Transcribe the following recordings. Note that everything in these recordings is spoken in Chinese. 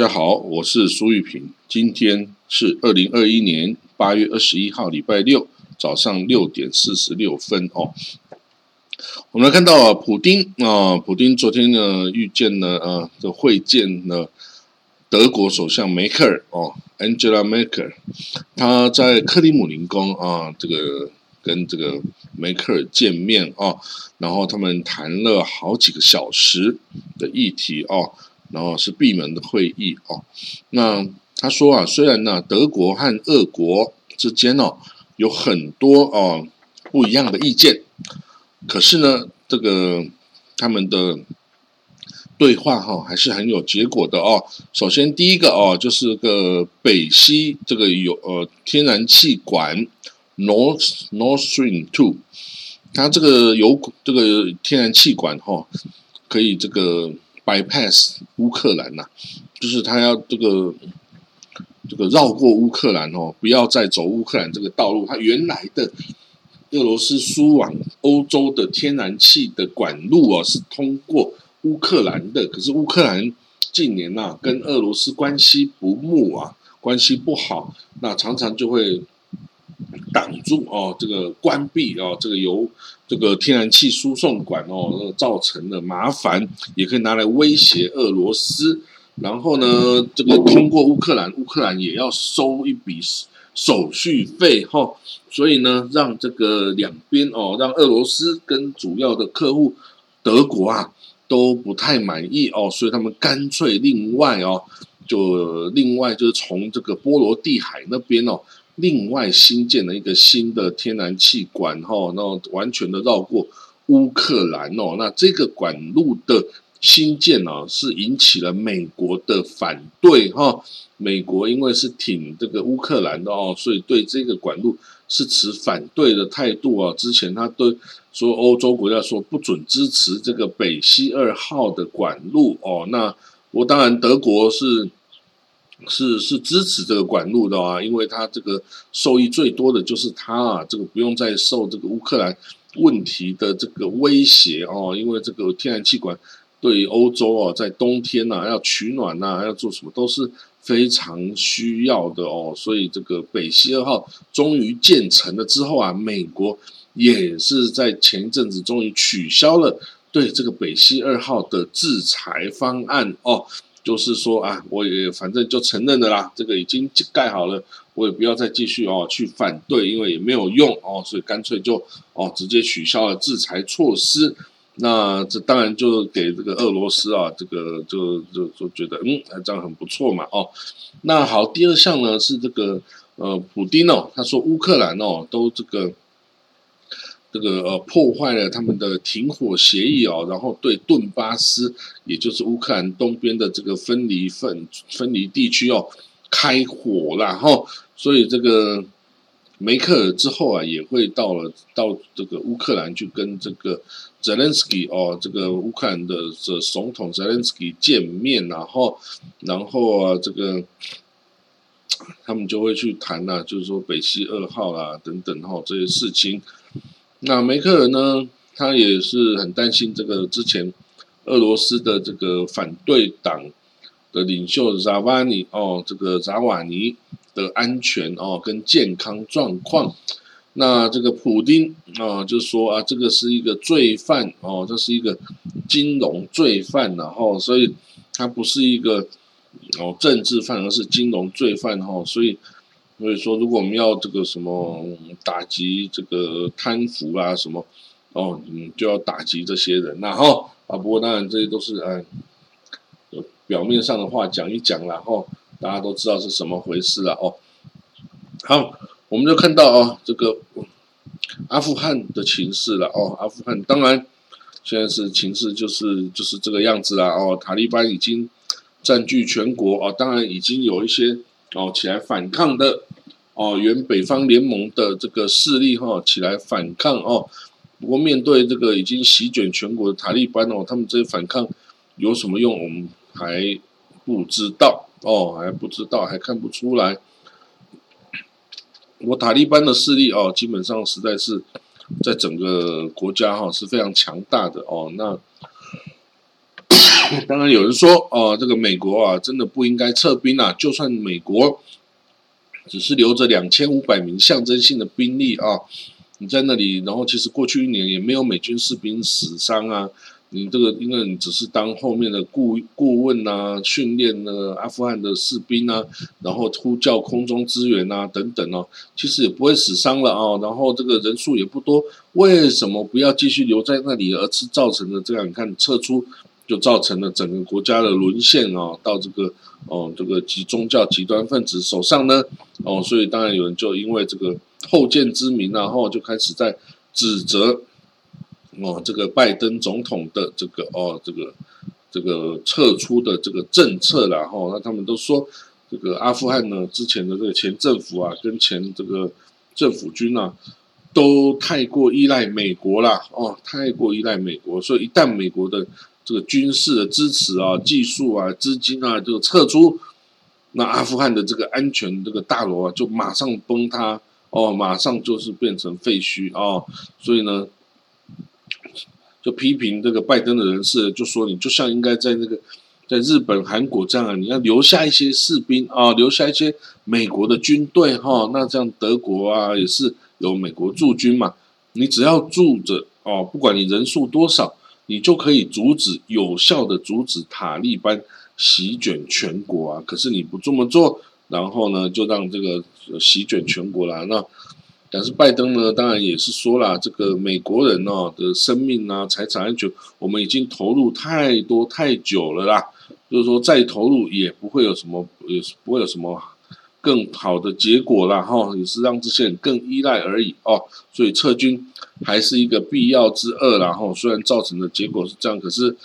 大家好，我是苏玉平。今天是二零二一年八月二十一号，礼拜六早上六点四十六分哦。我们来看到啊，普丁啊，普丁昨天呢遇见了呃这会见了德国首相梅克尔哦，Angela Merkel，他在克里姆林宫啊，这个跟这个梅克尔见面哦，然后他们谈了好几个小时的议题哦。然后是闭门的会议哦。那他说啊，虽然呢，德国和俄国之间哦有很多哦不一样的意见，可是呢，这个他们的对话哈还是很有结果的哦。首先第一个哦，就是个北溪这个有呃天然气管 North North Stream Two，它这个有这个天然气管哈可以这个。Bypass 乌克兰呐，就是他要这个这个绕过乌克兰哦，不要再走乌克兰这个道路。他原来的俄罗斯输往欧洲的天然气的管路哦，是通过乌克兰的。可是乌克兰近年呐，跟俄罗斯关系不睦啊，关系不好，那常常就会挡住哦，这个关闭哦，这个由。这个天然气输送管哦，造成的麻烦也可以拿来威胁俄罗斯。然后呢，这个通过乌克兰，乌克兰也要收一笔手续费哈。所以呢，让这个两边哦，让俄罗斯跟主要的客户德国啊都不太满意哦。所以他们干脆另外哦，就另外就是从这个波罗的海那边哦。另外新建了一个新的天然气管，哈，那完全的绕过乌克兰哦。那这个管路的新建呢，是引起了美国的反对，哈。美国因为是挺这个乌克兰的哦，所以对这个管路是持反对的态度啊。之前他都说欧洲国家说不准支持这个北溪二号的管路哦。那我当然德国是。是是支持这个管路的啊，因为它这个受益最多的就是它啊，这个不用再受这个乌克兰问题的这个威胁哦，因为这个天然气管对欧洲啊，在冬天呐要取暖呐，要做什么都是非常需要的哦，所以这个北溪二号终于建成了之后啊，美国也是在前一阵子终于取消了对这个北溪二号的制裁方案哦。就是说啊，我也反正就承认的啦，这个已经盖好了，我也不要再继续哦去反对，因为也没有用哦，所以干脆就哦直接取消了制裁措施。那这当然就给这个俄罗斯啊，这个就就就觉得嗯，这样很不错嘛哦。那好，第二项呢是这个呃，普丁哦，他说乌克兰哦都这个。这个呃破坏了他们的停火协议哦，然后对顿巴斯，也就是乌克兰东边的这个分离分分离地区哦开火了哈，所以这个梅克尔之后啊也会到了到这个乌克兰去跟这个泽连斯基哦这个乌克兰的这总统泽连斯基见面，然后然后啊这个他们就会去谈呐，就是说北溪二号啦等等哈这些事情。那梅克尔呢？他也是很担心这个之前俄罗斯的这个反对党的领袖扎瓦尼哦，这个扎瓦尼的安全哦跟健康状况。那这个普丁啊，就说啊，这个是一个罪犯哦，这是一个金融罪犯，然后所以他不是一个哦政治犯，而是金融罪犯哈，所以。所以说，如果我们要这个什么打击这个贪腐啊什么，哦，嗯，就要打击这些人，然后啊，不过当然这些都是嗯，表面上的话讲一讲，然后大家都知道是什么回事了哦。好，我们就看到啊，这个阿富汗的情势了哦，阿富汗当然现在是情势就是就是这个样子啦哦，塔利班已经占据全国哦，当然已经有一些哦起来反抗的。哦，原北方联盟的这个势力哈起来反抗哦，不过面对这个已经席卷全国的塔利班哦，他们这些反抗有什么用？我们还不知道哦，还不知道，还看不出来。我塔利班的势力哦，基本上实在是在整个国家哈是非常强大的哦。那当然有人说，哦，这个美国啊，真的不应该撤兵啊，就算美国只是留着两千五百名象征性的兵力啊，你在那里，然后其实过去一年也没有美军士兵死伤啊。你这个，因为你只是当后面的顾顾问呐，训练呢阿富汗的士兵啊，然后呼叫空中支援啊等等哦，其实也不会死伤了啊，然后这个人数也不多，为什么不要继续留在那里，而是造成了这样？你看撤出，就造成了整个国家的沦陷啊，到这个哦这个极宗教极端分子手上呢哦，所以当然有人就因为这个后见之明，然后就开始在指责。哦，这个拜登总统的这个哦，这个这个撤出的这个政策然后那他们都说这个阿富汗呢，之前的这个前政府啊，跟前这个政府军啊，都太过依赖美国啦，哦，太过依赖美国，所以一旦美国的这个军事的支持啊、技术啊、资金啊，就撤出，那阿富汗的这个安全这个大楼啊，就马上崩塌，哦，马上就是变成废墟哦，所以呢。就批评这个拜登的人士，就说你就像应该在那个在日本、韩国这样啊，你要留下一些士兵啊，留下一些美国的军队哈。那这样德国啊也是有美国驻军嘛，你只要住着哦，不管你人数多少，你就可以阻止有效的阻止塔利班席卷全国啊。可是你不这么做，然后呢就让这个席卷全国了那。但是拜登呢，当然也是说了，这个美国人哦的生命啊、财产安全，我们已经投入太多太久了啦。就是说再投入也不会有什么，也是不会有什么更好的结果啦。哈，也是让这些人更依赖而已哦。所以撤军还是一个必要之恶然后虽然造成的结果是这样，可是。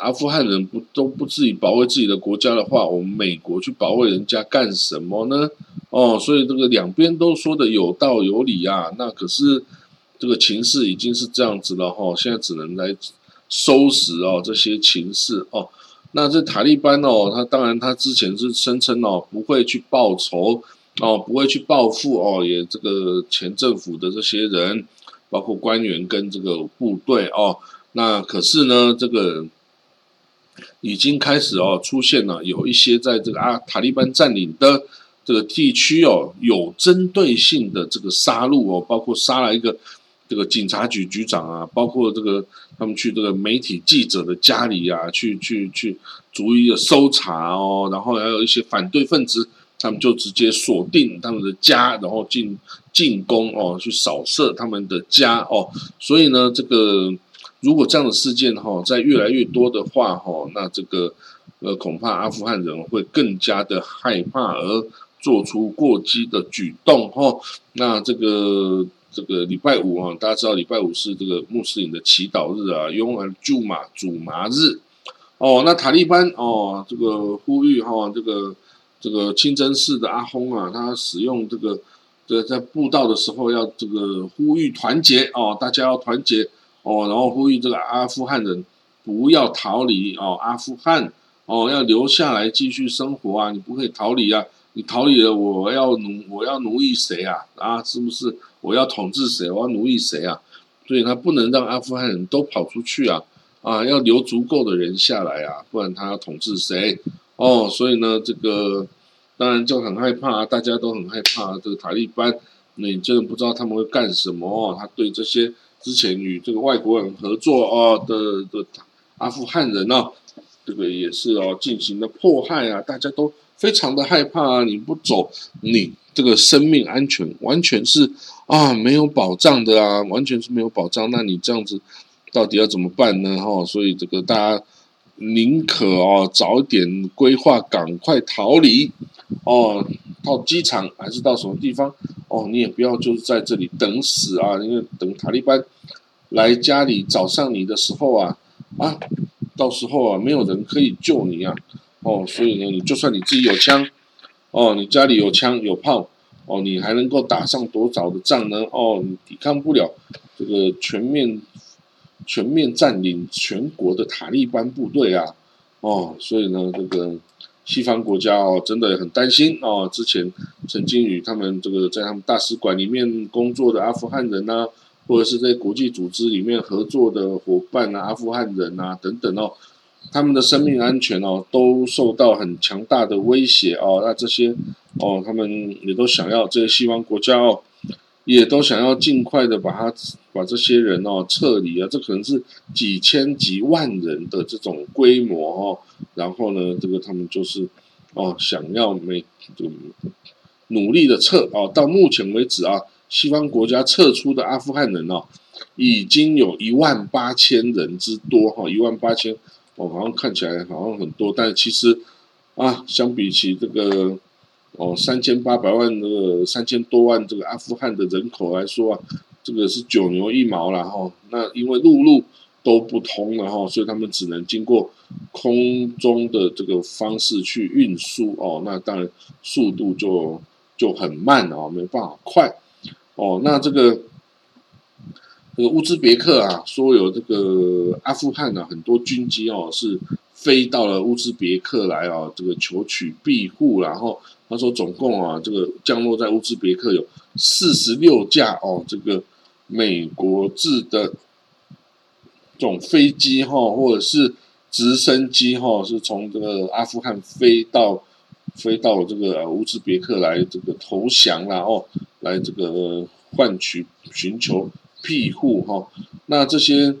阿富汗人不都不自己保卫自己的国家的话，我们美国去保卫人家干什么呢？哦，所以这个两边都说的有道有理啊。那可是这个情势已经是这样子了哈，现在只能来收拾哦这些情势哦。那这塔利班哦，他当然他之前是声称哦不会去报仇哦，不会去报复哦，也这个前政府的这些人，包括官员跟这个部队哦。那可是呢，这个。已经开始哦，出现了有一些在这个阿塔利班占领的这个地区哦，有针对性的这个杀戮哦，包括杀了一个这个警察局局长啊，包括这个他们去这个媒体记者的家里啊，去去去逐一的搜查哦，然后还有一些反对分子，他们就直接锁定他们的家，然后进进攻哦，去扫射他们的家哦，所以呢，这个。如果这样的事件哈在越来越多的话哈，那这个呃恐怕阿富汗人会更加的害怕而做出过激的举动哈。那这个这个礼拜五啊，大家知道礼拜五是这个穆斯林的祈祷日啊，用来祝马主麻日哦。那塔利班哦，这个呼吁哈，这个这个清真寺的阿訇啊，他使用这个这在布道的时候要这个呼吁团结哦，大家要团结。哦，然后呼吁这个阿富汗人不要逃离哦，阿富汗哦，要留下来继续生活啊！你不可以逃离啊！你逃离了，我要奴我要奴役谁啊？啊，是不是？我要统治谁？我要奴役谁啊？所以他不能让阿富汗人都跑出去啊！啊，要留足够的人下来啊，不然他要统治谁？哦，所以呢，这个当然就很害怕，大家都很害怕这个塔利班，你真的不知道他们会干什么哦？他对这些。之前与这个外国人合作哦的的阿富汗人呢，这个也是哦进行了迫害啊，大家都非常的害怕啊，你不走，你这个生命安全完全是啊没有保障的啊，完全是没有保障。那你这样子到底要怎么办呢？哈，所以这个大家宁可哦早点规划，赶快逃离哦。到机场还是到什么地方？哦，你也不要就是在这里等死啊！因为等塔利班来家里找上你的时候啊，啊，到时候啊，没有人可以救你啊！哦，所以呢，你就算你自己有枪，哦，你家里有枪有炮，哦，你还能够打上多少的仗呢？哦，你抵抗不了这个全面全面占领全国的塔利班部队啊！哦，所以呢，这个。西方国家哦，真的很担心哦。之前曾经与他们这个在他们大使馆里面工作的阿富汗人呐，或者是在国际组织里面合作的伙伴啊，阿富汗人呐等等哦，他们的生命安全哦都受到很强大的威胁哦。那这些哦，他们也都想要这些西方国家哦，也都想要尽快的把他把这些人哦撤离啊。这可能是几千几万人的这种规模哦。然后呢，这个他们就是哦想要每就努力的撤哦。到目前为止啊，西方国家撤出的阿富汗人哦。已经有一万八千人之多哈，一万八千，哦，好像看起来好像很多，但其实啊，相比起这个哦三千八百万的三千多万这个阿富汗的人口来说啊，这个是九牛一毛了哈。那因为陆路都不通了哈，所以他们只能经过空中的这个方式去运输哦，那当然速度就就很慢哦，没办法快哦，那这个。这个乌兹别克啊，说有这个阿富汗啊，很多军机哦是飞到了乌兹别克来啊，这个求取庇护。然后他说，总共啊，这个降落在乌兹别克有四十六架哦，这个美国制的这种飞机哈，或者是直升机哈，是从这个阿富汗飞到飞到这个乌兹别克来这个投降啦哦，来这个换取寻求。庇护哈，那这些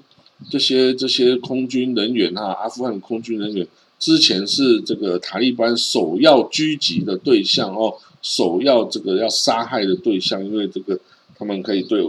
这些这些空军人员啊，阿富汗空军人员之前是这个塔利班首要狙击的对象哦，首要这个要杀害的对象，因为这个他们可以对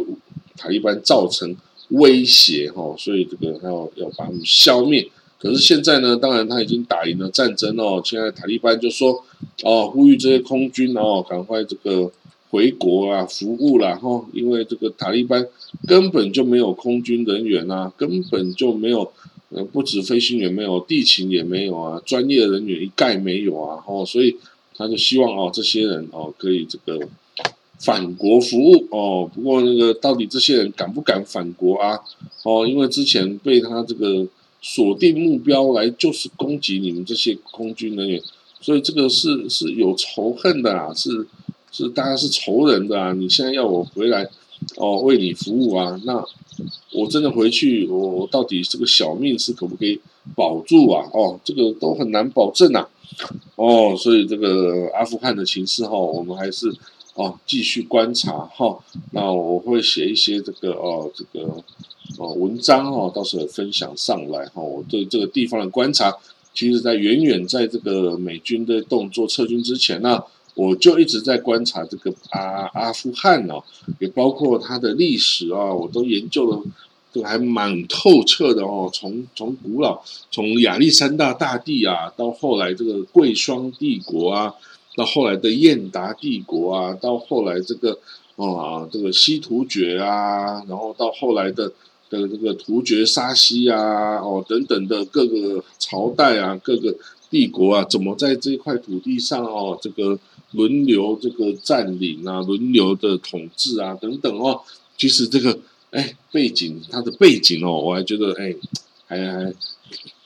塔利班造成威胁哈，所以这个要要把他们消灭。可是现在呢，当然他已经打赢了战争哦，现在塔利班就说哦，呼吁这些空军哦，赶快这个。回国啊，服务了哈，因为这个塔利班根本就没有空军人员啊，根本就没有，呃，不止飞行员没有，地勤也没有啊，专业人员一概没有啊，哦，所以他就希望哦，这些人哦可以这个反国服务哦。不过那个到底这些人敢不敢反国啊？哦，因为之前被他这个锁定目标来就是攻击你们这些空军人员，所以这个是是有仇恨的啊，是。是大家是仇人的啊！你现在要我回来哦，为你服务啊？那我真的回去，我我到底这个小命是可不可以保住啊？哦，这个都很难保证啊！哦，所以这个阿富汗的情势哈，我们还是哦继续观察哈。那我会写一些这个哦这个哦文章哈，到时候分享上来哈。我对这个地方的观察，其实在远远在这个美军的动作撤军之前呢。我就一直在观察这个阿阿富汗哦，也包括它的历史啊，我都研究的都还蛮透彻的哦。从从古老，从亚历山大大帝啊，到后来这个贵霜帝国啊，到后来的燕达帝国啊，到后来这个啊这个西突厥啊，然后到后来的的这个突厥沙西啊，哦等等的各个朝代啊，各个帝国啊，怎么在这块土地上哦这个。轮流这个占领啊，轮流的统治啊，等等哦。其实这个哎背景，它的背景哦，我还觉得哎还还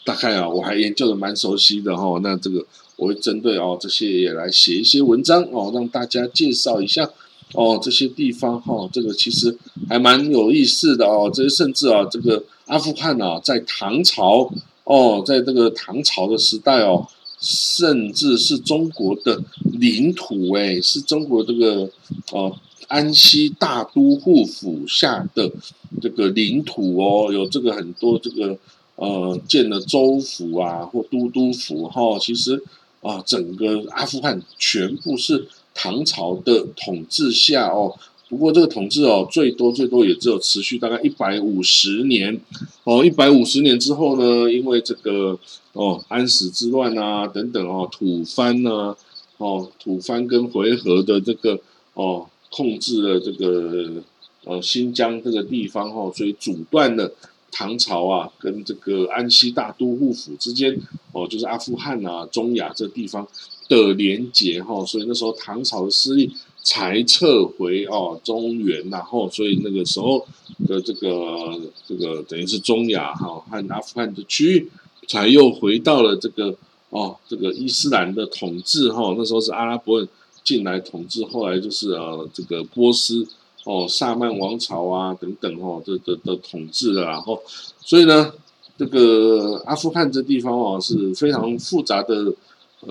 大概啊，我还研究的蛮熟悉的哈。那这个我会针对哦这些也来写一些文章哦，让大家介绍一下哦这些地方哈。这个其实还蛮有意思的哦。这些甚至啊，这个阿富汗啊，在唐朝哦，在这个唐朝的时代哦。甚至是中国的领土，哎，是中国这个呃安西大都护府下的这个领土哦，有这个很多这个呃建了州府啊或都督府哈，其实啊整个阿富汗全部是唐朝的统治下哦。不过这个统治哦，最多最多也只有持续大概一百五十年哦。一百五十年之后呢，因为这个哦安史之乱啊等等哦，吐蕃呢哦吐蕃跟回纥的这个哦控制了这个呃新疆这个地方哈，所以阻断了唐朝啊跟这个安西大都护府之间哦，就是阿富汗啊中亚这地方的连结哈，所以那时候唐朝的势力。才撤回哦中原，然后所以那个时候的这个这个等于是中亚哈和阿富汗的区域，才又回到了这个哦这个伊斯兰的统治哈。那时候是阿拉伯人进来统治，后来就是呃这个波斯哦萨曼王朝啊等等哈的的的统治了，然后所以呢这个阿富汗这地方哦是非常复杂的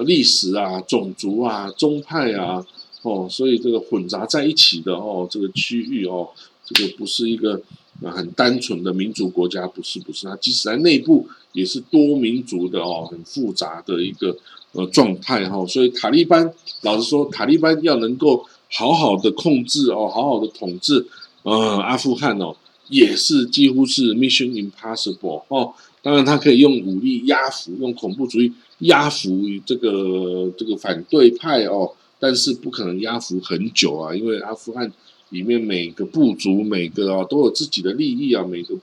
历史啊、种族啊、宗派啊，哦，所以这个混杂在一起的哦，这个区域哦，这个不是一个很单纯的民族国家，不是不是，它即使在内部也是多民族的哦，很复杂的一个呃状态哈。所以塔利班老实说，塔利班要能够好好的控制哦，好好的统治呃阿富汗哦。也是几乎是 mission impossible 哦，当然他可以用武力压服，用恐怖主义压服这个这个反对派哦，但是不可能压服很久啊，因为阿富汗里面每个部族每个啊都有自己的利益啊，每个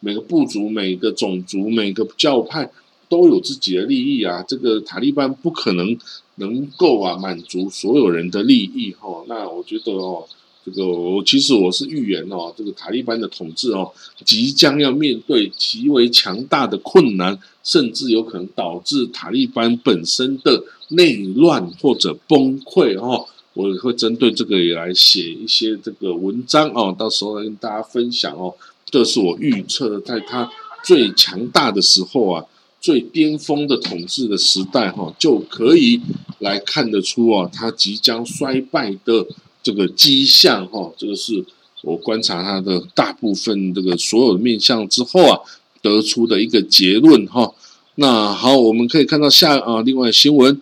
每个部族每个种族每个教派都有自己的利益啊，这个塔利班不可能能够啊满足所有人的利益哈，那我觉得哦。这个我其实我是预言哦，这个塔利班的统治哦，即将要面对极为强大的困难，甚至有可能导致塔利班本身的内乱或者崩溃哦。我会针对这个也来写一些这个文章哦，到时候来跟大家分享哦。这是我预测的在他最强大的时候啊，最巅峰的统治的时代哈，就可以来看得出啊，他即将衰败的。这个迹象哈，这个是我观察他的大部分这个所有的面相之后啊，得出的一个结论哈。那好，我们可以看到下啊，另外新闻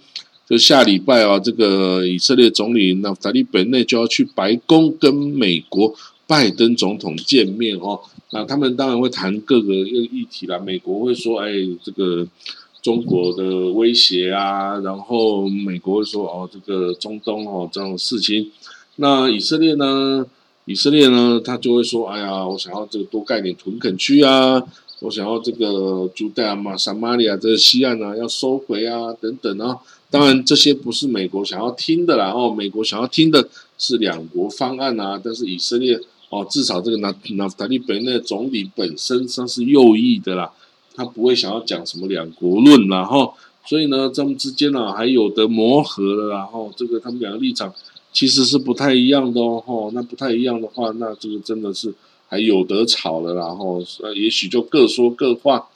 就下礼拜啊，这个以色列总理纳塔利本内就要去白宫跟美国拜登总统见面哦。那他们当然会谈各个议题啦。美国会说，哎，这个中国的威胁啊，然后美国会说，哦，这个中东哦这种事情。那以色列呢？以色列呢？他就会说：“哎呀，我想要这个多盖点屯垦区啊，我想要这个朱代啊、马撒马利亚这个西岸啊要收回啊，等等啊。当然，这些不是美国想要听的啦。哦，美国想要听的是两国方案啊。但是以色列哦，至少这个纳纳塔利本内总理本身他是右翼的啦，他不会想要讲什么两国论啦。哈，所以呢，他们之间呢还有的磨合了。然后这个他们两个立场。其实是不太一样的哦，吼，那不太一样的话，那这个真的是还有得吵了，然后呃，也许就各说各话，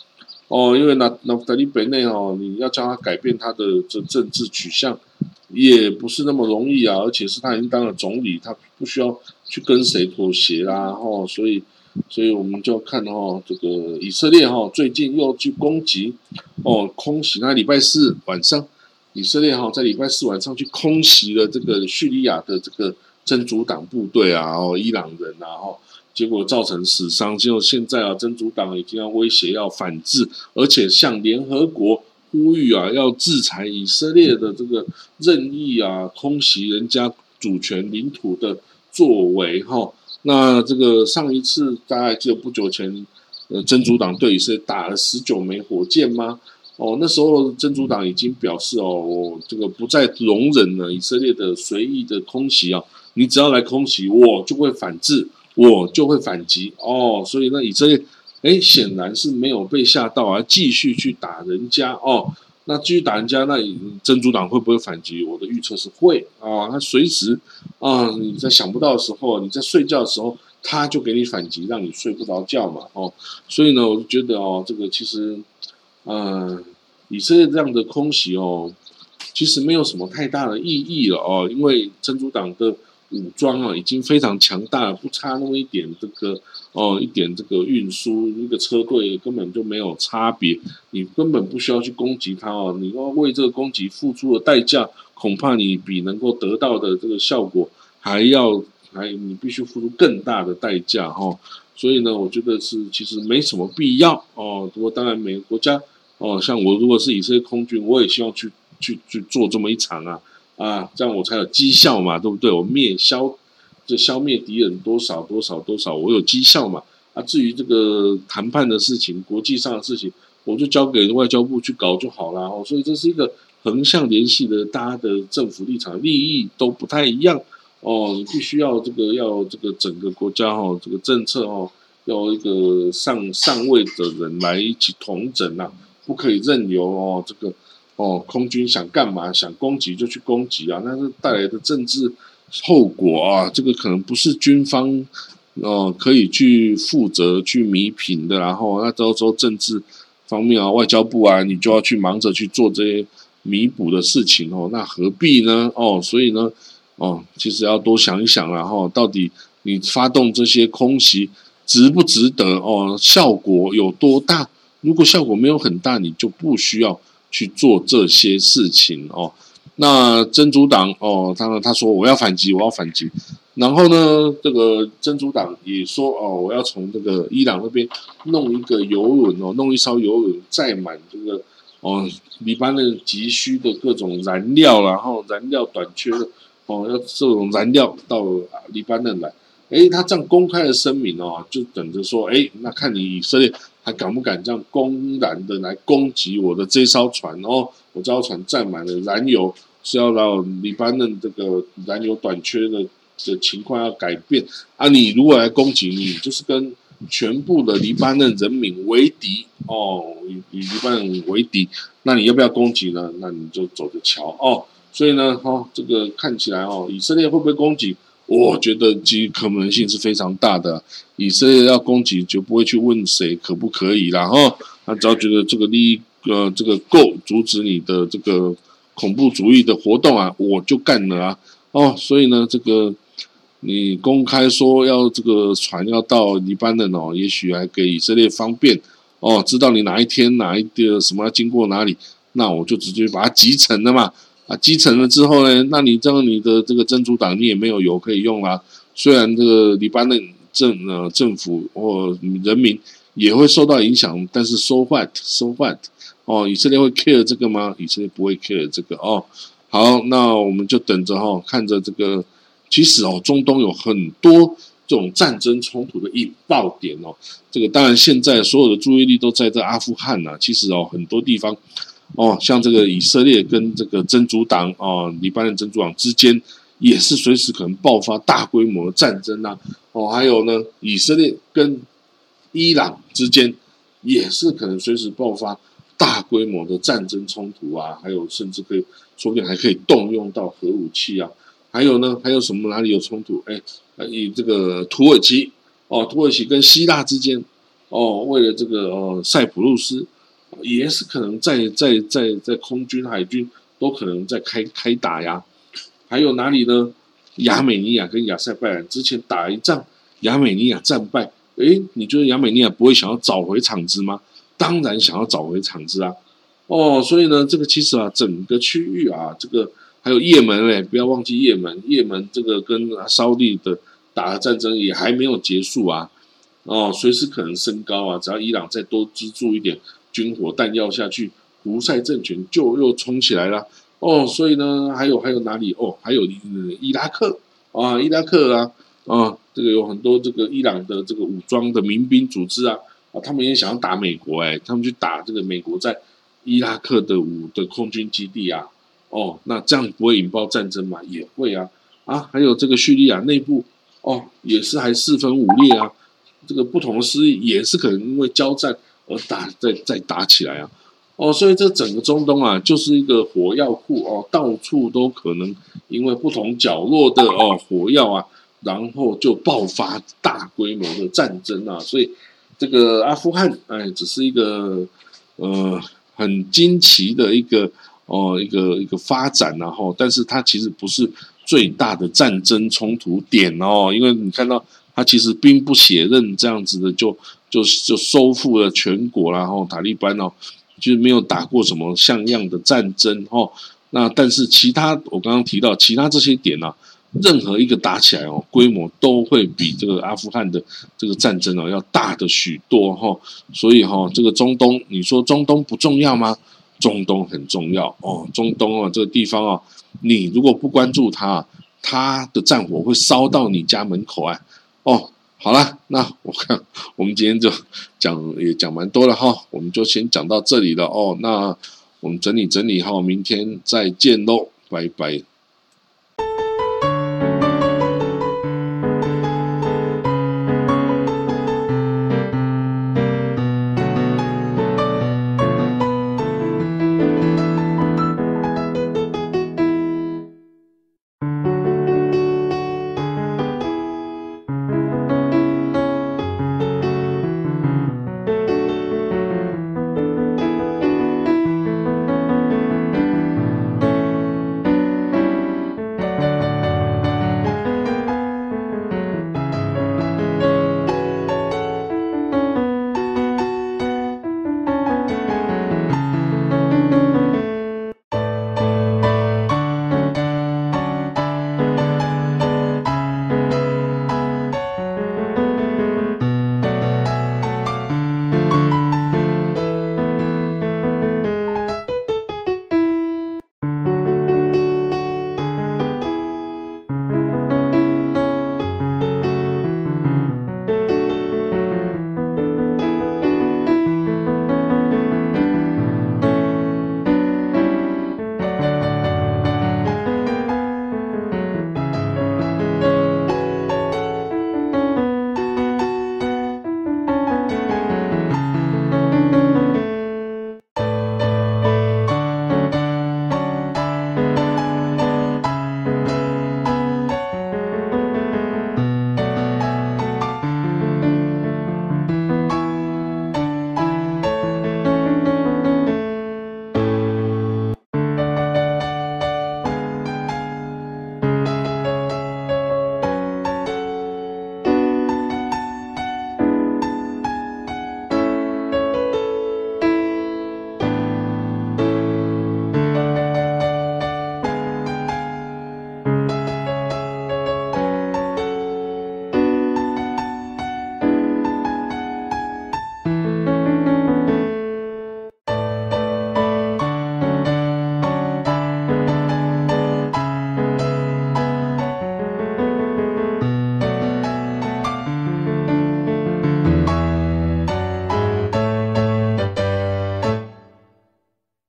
哦，因为那那德里北内哦，你要叫他改变他的这政治取向，也不是那么容易啊，而且是他已经当了总理，他不需要去跟谁妥协啦，吼，所以，所以我们就要看哦，这个以色列哈，最近又去攻击，哦，空袭，那礼拜四晚上。以色列哈在礼拜四晚上去空袭了这个叙利亚的这个真主党部队啊，哦，伊朗人啊，哦，结果造成死伤。结果现在啊，真主党已经要威胁要反制，而且向联合国呼吁啊，要制裁以色列的这个任意啊空袭人家主权领土的作为哈。那这个上一次大概记得不久前，呃，真主党对以色列打了十九枚火箭吗？哦，那时候真主党已经表示哦，这个不再容忍了以色列的随意的空袭啊！你只要来空袭，我就会反制，我就会反击哦。所以那以色列，哎，显然是没有被吓到啊，继续去打人家哦。那继续打人家，那真主党会不会反击？我的预测是会啊，他随时啊，你在想不到的时候，你在睡觉的时候，他就给你反击，让你睡不着觉嘛哦。所以呢，我就觉得哦，这个其实。嗯，以色列这样的空袭哦，其实没有什么太大的意义了哦，因为真主党的武装啊已经非常强大了，不差那么一点这个哦一点这个运输一个车队根本就没有差别，你根本不需要去攻击它哦，你要为这个攻击付出的代价，恐怕你比能够得到的这个效果还要还你必须付出更大的代价哈，所以呢，我觉得是其实没什么必要哦，不过当然每个国家。哦，像我如果是以色列空军，我也希望去去去做这么一场啊啊，这样我才有绩效嘛，对不对？我灭消就消灭敌人多少多少多少，我有绩效嘛。啊，至于这个谈判的事情、国际上的事情，我就交给外交部去搞就好了。哦，所以这是一个横向联系的，大家的政府立场、利益都不太一样。哦，你必须要这个要这个整个国家哦，这个政策哦，要一个上上位的人来一起统整呐。不可以任由哦，这个哦，空军想干嘛想攻击就去攻击啊，那是带来的政治后果啊，这个可能不是军方哦可以去负责去弥平的，然后那到时候政治方面啊，外交部啊，你就要去忙着去做这些弥补的事情哦，那何必呢？哦，所以呢，哦，其实要多想一想，然后到底你发动这些空袭值不值得？哦，效果有多大？如果效果没有很大，你就不需要去做这些事情哦。那真主党哦，他他说我要反击，我要反击。然后呢，这个真主党也说哦，我要从这个伊朗那边弄一个游轮哦，弄一艘游轮载满这个哦，黎巴嫩急需的各种燃料，然后燃料短缺哦，要这种燃料到黎巴嫩来。诶，他这样公开的声明哦，就等着说，诶，那看你以色列还敢不敢这样公然的来攻击我的这艘船哦？我这艘船载满了燃油，是要让黎巴嫩这个燃油短缺的的情况要改变啊！你如果来攻击，你就是跟全部的黎巴嫩人民为敌哦，以以黎巴嫩为敌，那你要不要攻击呢？那你就走着瞧哦。所以呢，哈，这个看起来哦，以色列会不会攻击？我觉得其可能性是非常大的。以色列要攻击，就不会去问谁可不可以然后他只要觉得这个利益呃这个够阻止你的这个恐怖主义的活动啊，我就干了啊。哦，所以呢，这个你公开说要这个船要到黎巴嫩哦，也许还给以色列方便哦，知道你哪一天哪一个什么要经过哪里，那我就直接把它集成了嘛。啊，击沉了之后呢？那你这样你的这个真主党你也没有油可以用啦。虽然这个黎巴嫩政呃政府或人民也会受到影响，但是 so what so what 哦，以色列会 care 这个吗？以色列不会 care 这个哦。好，那我们就等着哈，看着这个。其实哦，中东有很多这种战争冲突的引爆点哦。这个当然现在所有的注意力都在这阿富汗呐。其实哦，很多地方。哦，像这个以色列跟这个真主党哦，黎巴嫩真主党之间也是随时可能爆发大规模的战争呐。哦，还有呢，以色列跟伊朗之间也是可能随时爆发大规模的战争冲突啊。还有甚至可以说不定还可以动用到核武器啊。还有呢，还有什么哪里有冲突？哎，以这个土耳其哦，土耳其跟希腊之间哦，为了这个呃塞浦路斯。也是可能在在在在空军海军都可能在开开打呀，还有哪里呢？亚美尼亚跟亚塞拜然之前打一仗，亚美尼亚战败，诶，你觉得亚美尼亚不会想要找回场子吗？当然想要找回场子啊！哦，所以呢，这个其实啊，整个区域啊，这个还有也门嘞，不要忘记也门，也门这个跟沙利的打的战争也还没有结束啊！哦，随时可能升高啊！只要伊朗再多资助一点。军火弹药下去，胡塞政权就又冲起来了哦。所以呢，还有还有哪里哦？还有伊拉克啊，伊拉克啊啊，这个有很多这个伊朗的这个武装的民兵组织啊啊，他们也想要打美国哎，他们去打这个美国在伊拉克的武的空军基地啊哦，那这样不会引爆战争吗？也会啊啊，还有这个叙利亚内部哦，也是还四分五裂啊，这个不同的势力也是可能因为交战。而打再再打起来啊！哦，所以这整个中东啊，就是一个火药库哦，到处都可能因为不同角落的哦火药啊，然后就爆发大规模的战争啊！所以这个阿富汗哎，只是一个呃很惊奇的一个哦一个一个发展，然后，但是它其实不是最大的战争冲突点哦，因为你看到它其实兵不血刃这样子的就。就就收复了全国，然后塔利班哦，就是没有打过什么像样的战争哦。那但是其他我刚刚提到其他这些点呢，任何一个打起来哦，规模都会比这个阿富汗的这个战争哦要大的许多哈。所以哈，这个中东，你说中东不重要吗？中东很重要哦。中东啊这个地方啊，你如果不关注它，它的战火会烧到你家门口啊哦。好了，那我看 我们今天就讲也讲蛮多了哈，我们就先讲到这里了哦。那我们整理整理哈，明天再见喽，拜拜。